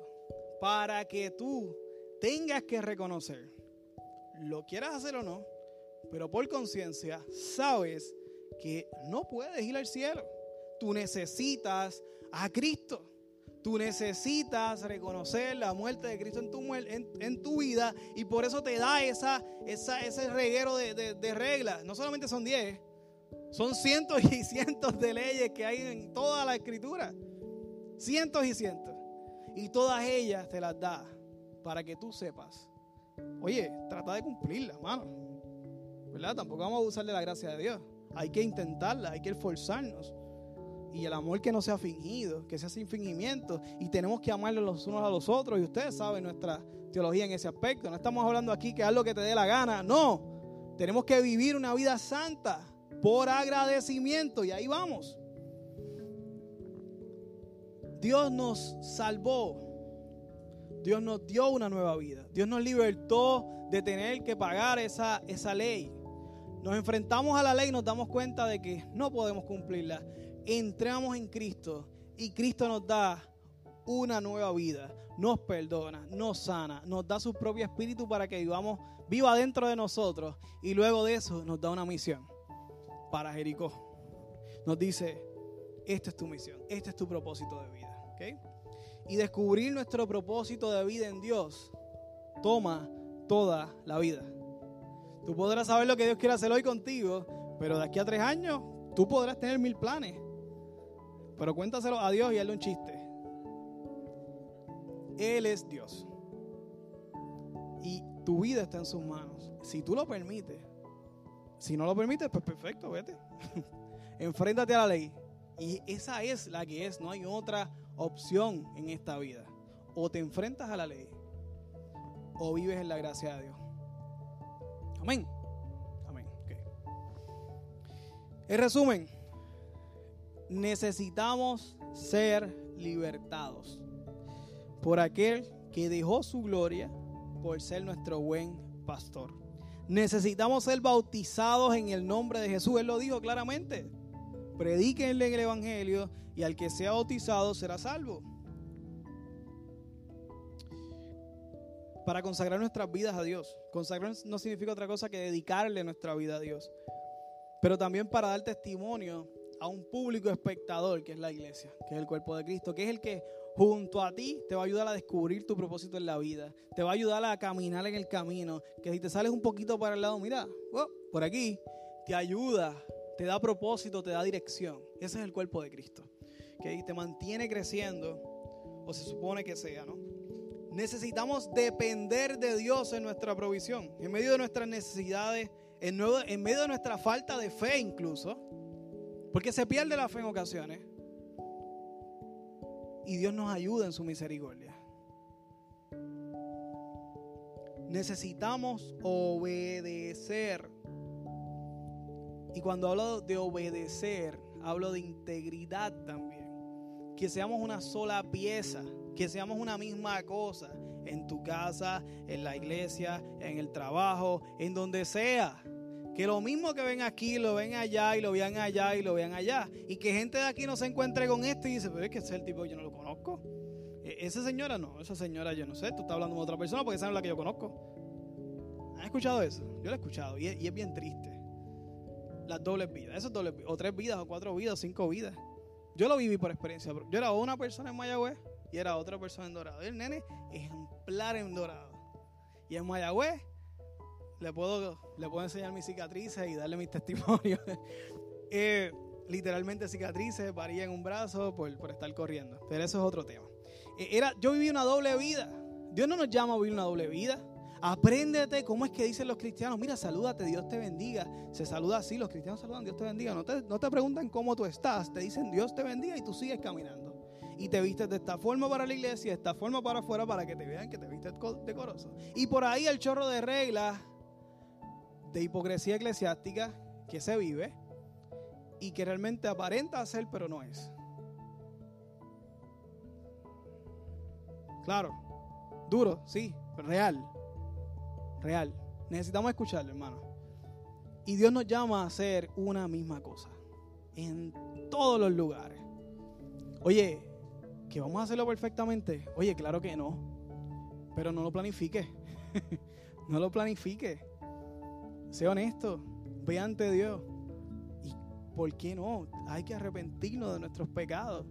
para que tú tengas que reconocer, lo quieras hacer o no, pero por conciencia sabes que no puedes ir al cielo. Tú necesitas a Cristo. Tú necesitas reconocer la muerte de Cristo en tu, en, tu vida y por eso te da esa, ese reguero de, reglas. No solamente son 10, son cientos y cientos de leyes que hay en toda la escritura. Cientos y cientos. Y todas ellas te las da para que tú sepas. Oye, trata de cumplirlas, mano. ¿Verdad? Tampoco vamos a abusar de la gracia de Dios. Hay que intentarla, hay que esforzarnos y el amor que no sea fingido, que sea sin fingimiento. Y tenemos que amarle los unos a los otros. Y ustedes saben nuestra teología en ese aspecto. No estamos hablando aquí que haz lo que te dé la gana. No. Tenemos que vivir una vida santa por agradecimiento. Y ahí vamos. Dios nos salvó. Dios nos dio una nueva vida. Dios nos libertó de tener que pagar esa, esa ley. Nos enfrentamos a la ley y nos damos cuenta de que no podemos cumplirla entramos en Cristo y Cristo nos da una nueva vida, nos perdona, nos sana, nos da su propio espíritu para que vivamos, viva dentro de nosotros y luego de eso nos da una misión para Jericó. Nos dice, esta es tu misión, este es tu propósito de vida. Y descubrir nuestro propósito de vida en Dios toma toda la vida. Tú podrás saber lo que Dios quiere hacer hoy contigo, pero de aquí a tres años tú podrás tener mil planes. Pero cuéntaselo a Dios y hazle un chiste. Él es Dios. Y tu vida está en sus manos. Si tú lo permites, Si no lo permites, pues perfecto, vete. Enfréntate a la ley. Y esa es la que es, no hay otra opción en esta vida. O te enfrentas a la ley o vives en la gracia de Dios. Amén. Amén. En resumen, necesitamos ser libertados por aquel que dejó su gloria por ser nuestro buen pastor. Necesitamos ser bautizados en el nombre de Jesús. Él lo dijo claramente. Predíquenle el Evangelio y al que sea bautizado será salvo. Para consagrar nuestras vidas a Dios. Consagrar no significa otra cosa que dedicarle nuestra vida a Dios. Pero también para dar testimonio a un público espectador que es la iglesia, que es el cuerpo de Cristo, que es el que junto a ti te va a ayudar a descubrir tu propósito en la vida, te va a ayudar a caminar en el camino, que si te sales un poquito para el lado, mira, oh, por aquí, te ayuda, te da propósito, te da dirección. Ese es el cuerpo de Cristo, que te mantiene creciendo, o se supone que sea, ¿no? Necesitamos depender de Dios en nuestra provisión, en medio de nuestras necesidades, en, en medio de nuestra falta de fe incluso, porque se pierde la fe en ocasiones y Dios nos ayuda en su misericordia. Necesitamos obedecer. Y cuando hablo de obedecer, hablo de integridad también. Que seamos una sola pieza, que seamos una misma cosa en tu casa, en la iglesia, en el trabajo, en donde sea. Que lo mismo que ven aquí, lo ven allá y lo vean allá y lo vean allá. Y que gente de aquí no se encuentre con esto y dice, pero es que ese es el tipo que yo no lo conozco. E, esa señora no, esa señora yo no sé, tú estás hablando con otra persona porque esa es la que yo conozco. ¿Han escuchado eso? Yo lo he escuchado y es, bien triste. Las dobles vidas, esas dobles o tres vidas, o cuatro vidas, o cinco vidas. Yo lo viví por experiencia. Yo era una persona en Mayagüez y era otra persona en Dorado. el nene ejemplar en Dorado. Y en Mayagüez le puedo, le puedo enseñar mis cicatrices y darle mis testimonios. Eh, literalmente cicatrices, varía en un brazo por, por, estar corriendo. Pero eso es otro tema. Eh, era, yo viví una doble vida. Dios no nos llama a vivir una doble vida. Apréndete cómo es que dicen los cristianos. Mira, salúdate, Dios te bendiga. Se saluda así, los cristianos saludan, Dios te bendiga. No te, no te preguntan cómo tú estás, te dicen Dios te bendiga y tú sigues caminando. Y te vistes de esta forma para la iglesia, de esta forma para afuera para que te vean que te vistes decoroso. Y por ahí el chorro de reglas de hipocresía eclesiástica que se vive y que realmente aparenta ser, pero no es. Claro, duro, sí, real, real. Necesitamos escucharlo, hermano. Y Dios nos llama a hacer una misma cosa en todos los lugares. Oye, que vamos a hacerlo perfectamente. Oye, claro que no. Pero no lo planifique. no lo planifique. Sé honesto, ve ante Dios. ¿Y por qué no? Hay que arrepentirnos de nuestros pecados.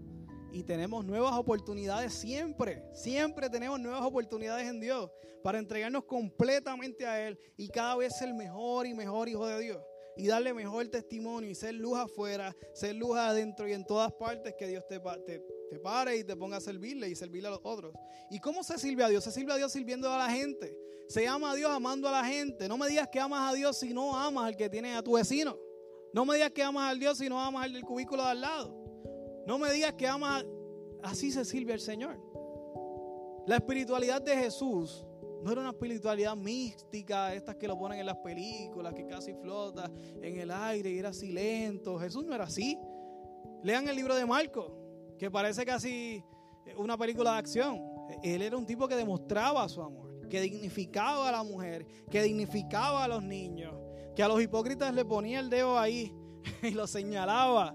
Y tenemos nuevas oportunidades siempre. Siempre tenemos nuevas oportunidades en Dios para entregarnos completamente a Él y cada vez ser mejor y mejor hijo de Dios. Y darle mejor testimonio y ser luz afuera, ser luz adentro y en todas partes que Dios te, te, te pare y te ponga a servirle y servirle a los otros. ¿Y cómo se sirve a Dios? Se sirve a Dios sirviendo a la gente. Se ama a Dios amando a la gente. No me digas que amas a Dios si no amas al que tiene a tu vecino. No me digas que amas a Dios si no amas al del cubículo de al lado. No me digas que amas. Así se sirve al Señor. La espiritualidad de Jesús no era una espiritualidad mística, estas que lo ponen en las películas, que casi flota en el aire y era así lento. Jesús no era así. Lean el libro de Marcos, que parece casi una película de acción. Él era un tipo que demostraba su amor que dignificaba a la mujer, que dignificaba a los niños, que a los hipócritas le ponía el dedo ahí y lo señalaba.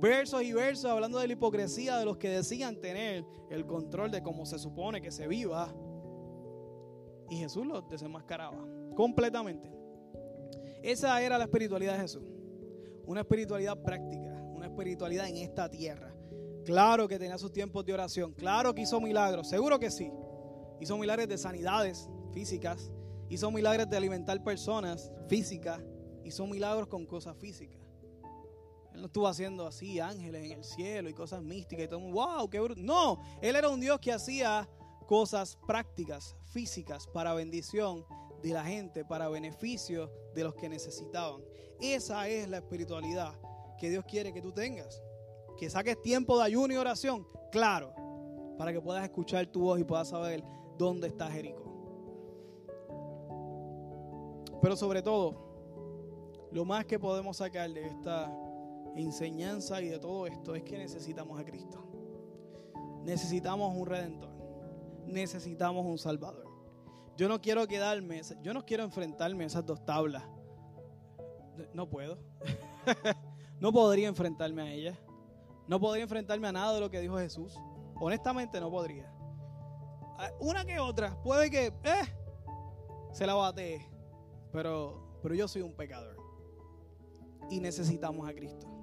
Versos y versos hablando de la hipocresía de los que decían tener el control de cómo se supone que se viva. Y Jesús los desenmascaraba completamente. Esa era la espiritualidad de Jesús. Una espiritualidad práctica, una espiritualidad en esta tierra. Claro que tenía sus tiempos de oración, claro que hizo milagros, seguro que sí. Hizo milagres de sanidades físicas. Hizo milagros de alimentar personas físicas. Hizo milagros con cosas físicas. Él no estuvo haciendo así ángeles en el cielo y cosas místicas y todo. ¡Wow! ¡Qué bruto! No, él era un Dios que hacía cosas prácticas, físicas, para bendición de la gente para beneficio de los que necesitaban. Esa es la espiritualidad que Dios quiere que tú tengas. Que saques tiempo de ayuno y oración, claro, para que puedas escuchar tu voz y puedas saber dónde está Jericó. Pero sobre todo, lo más que podemos sacar de esta enseñanza y de todo esto es que necesitamos a Cristo. Necesitamos un redentor. Necesitamos un salvador. Yo no quiero quedarme, yo no quiero enfrentarme a esas dos tablas. No puedo. no podría enfrentarme a ellas. No podría enfrentarme a nada de lo que dijo Jesús. Honestamente no podría. Una que otra, puede que eh, se la batee, pero, pero yo soy un pecador. Y necesitamos a Cristo.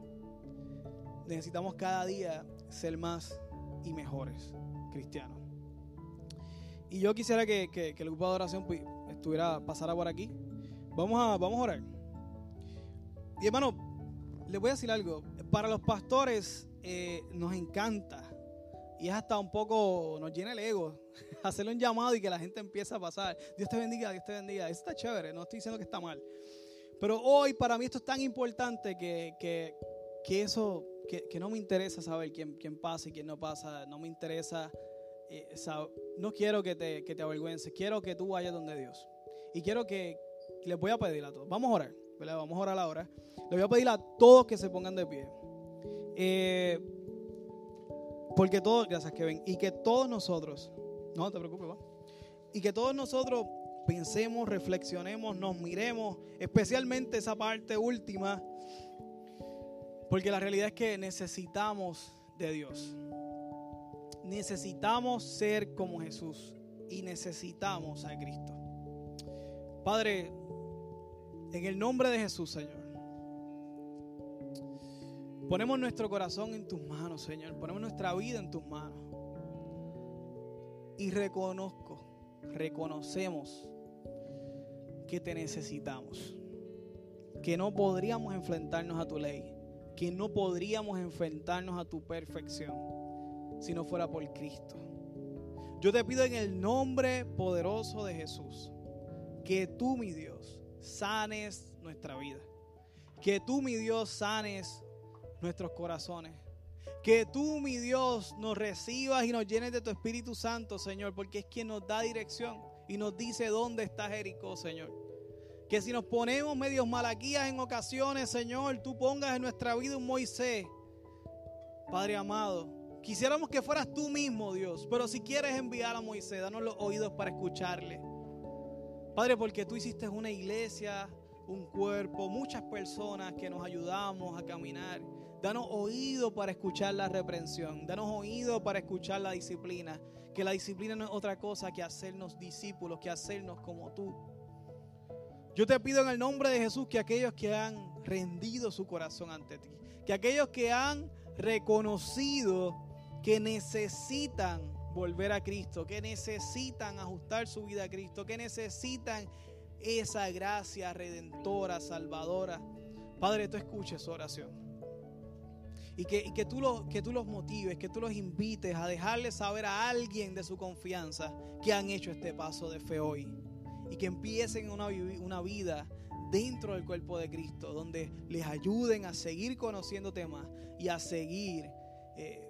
Necesitamos cada día ser más y mejores cristianos. Y yo quisiera que, el grupo de adoración pues, estuviera, pasara por aquí. Vamos a, vamos a orar. Y hermano, les voy a decir algo. Para los pastores eh, nos encanta y es hasta un poco, nos llena el ego hacerle un llamado y que la gente empiece a pasar. Dios te bendiga, Dios te bendiga. Eso está chévere, no estoy diciendo que está mal. Pero hoy para mí esto es tan importante que, que, eso, que, no me interesa saber quién, quién pasa y quién no pasa. No me interesa, eh, no quiero que te, que te avergüences. Quiero que tú vayas donde Dios. Y quiero que, les voy a pedir a todos. Vamos a orar, Vamos a orar ahora. Les voy a pedir a todos que se pongan de pie. Eh, porque todos, gracias Kevin, y que todos nosotros, no te preocupes, va, y que todos nosotros pensemos, reflexionemos, nos miremos, especialmente esa parte última, porque la realidad es que necesitamos de Dios. Necesitamos ser como Jesús y necesitamos a Cristo. Padre, en el nombre de Jesús, Señor. Ponemos nuestro corazón en tus manos, Señor. Ponemos nuestra vida en tus manos. Y reconozco, reconocemos que te necesitamos. Que no podríamos enfrentarnos a tu ley. Que no podríamos enfrentarnos a tu perfección si no fuera por Cristo. Yo te pido en el nombre poderoso de Jesús que tú, mi Dios, sanes nuestra vida. Que tú, mi Dios, sanes nuestros corazones. Que tú, mi Dios, nos recibas y nos llenes de tu Espíritu Santo, Señor, porque es quien nos da dirección y nos dice dónde está Jericó, Señor. Que si nos ponemos medios malaquías en ocasiones, Señor, tú pongas en nuestra vida un Moisés. Padre amado, quisiéramos que fueras tú mismo, Dios, pero si quieres enviar a Moisés, danos los oídos para escucharle. Padre, porque tú hiciste una iglesia, un cuerpo, muchas personas que nos ayudamos a caminar. Danos oído para escuchar la reprensión. Danos oído para escuchar la disciplina. Que la disciplina no es otra cosa que hacernos discípulos, que hacernos como tú. Yo te pido en el nombre de Jesús que aquellos que han rendido su corazón ante ti, que aquellos que han reconocido que necesitan volver a Cristo, que necesitan ajustar su vida a Cristo, que necesitan esa gracia redentora, salvadora. Padre, tú escuches su oración. Y que, que, tú los, motives, que tú los invites a dejarles saber a alguien de su confianza que han hecho este paso de fe hoy. Y que empiecen una, una vida dentro del cuerpo de Cristo, donde les ayuden a seguir conociéndote más y a seguir eh,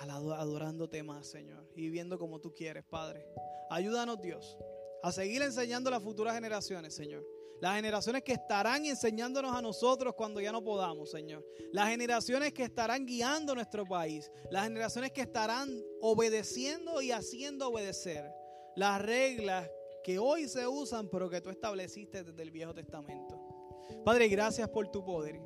adorándote más, Señor, y viviendo como tú quieres, Padre. Ayúdanos, Dios, a seguir enseñando a las futuras generaciones, Señor las generaciones que estarán enseñándonos a nosotros cuando ya no podamos, Señor. Las generaciones que estarán guiando nuestro país. Las generaciones que estarán obedeciendo y haciendo obedecer las reglas que hoy se usan, pero que tú estableciste desde el Viejo Testamento. Padre, gracias por tu poder.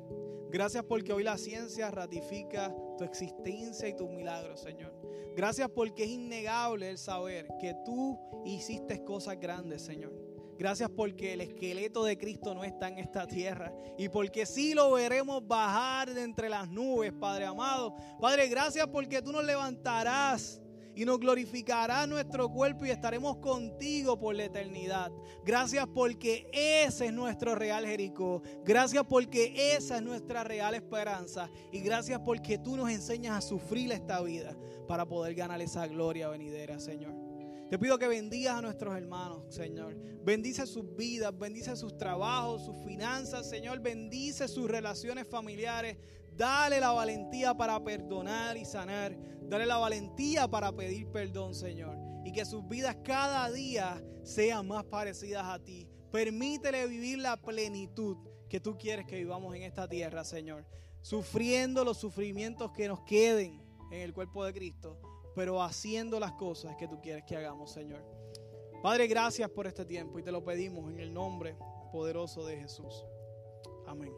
Gracias porque hoy la ciencia ratifica tu existencia y tus milagros, Señor. Gracias porque es innegable el saber que tú hiciste cosas grandes, Señor. Gracias porque el esqueleto de Cristo no está en esta tierra y porque sí lo veremos bajar de entre las nubes, Padre amado. Padre, gracias porque tú nos levantarás y nos glorificarás nuestro cuerpo y estaremos contigo por la eternidad. Gracias porque ese es nuestro real Jericó. Gracias porque esa es nuestra real esperanza. Y gracias porque tú nos enseñas a sufrir esta vida para poder ganar esa gloria venidera, Señor. Te pido que bendigas a nuestros hermanos, Señor. Bendice sus vidas, bendice sus trabajos, sus finanzas, Señor. Bendice sus relaciones familiares. Dale la valentía para perdonar y sanar. Dale la valentía para pedir perdón, Señor. Y que sus vidas cada día sean más parecidas a ti. Permítele vivir la plenitud que tú quieres que vivamos en esta tierra, Señor. Sufriendo los sufrimientos que nos queden en el cuerpo de Cristo pero haciendo las cosas que tú quieres que hagamos, Señor. Padre, gracias por este tiempo y te lo pedimos en el nombre poderoso de Jesús. Amén.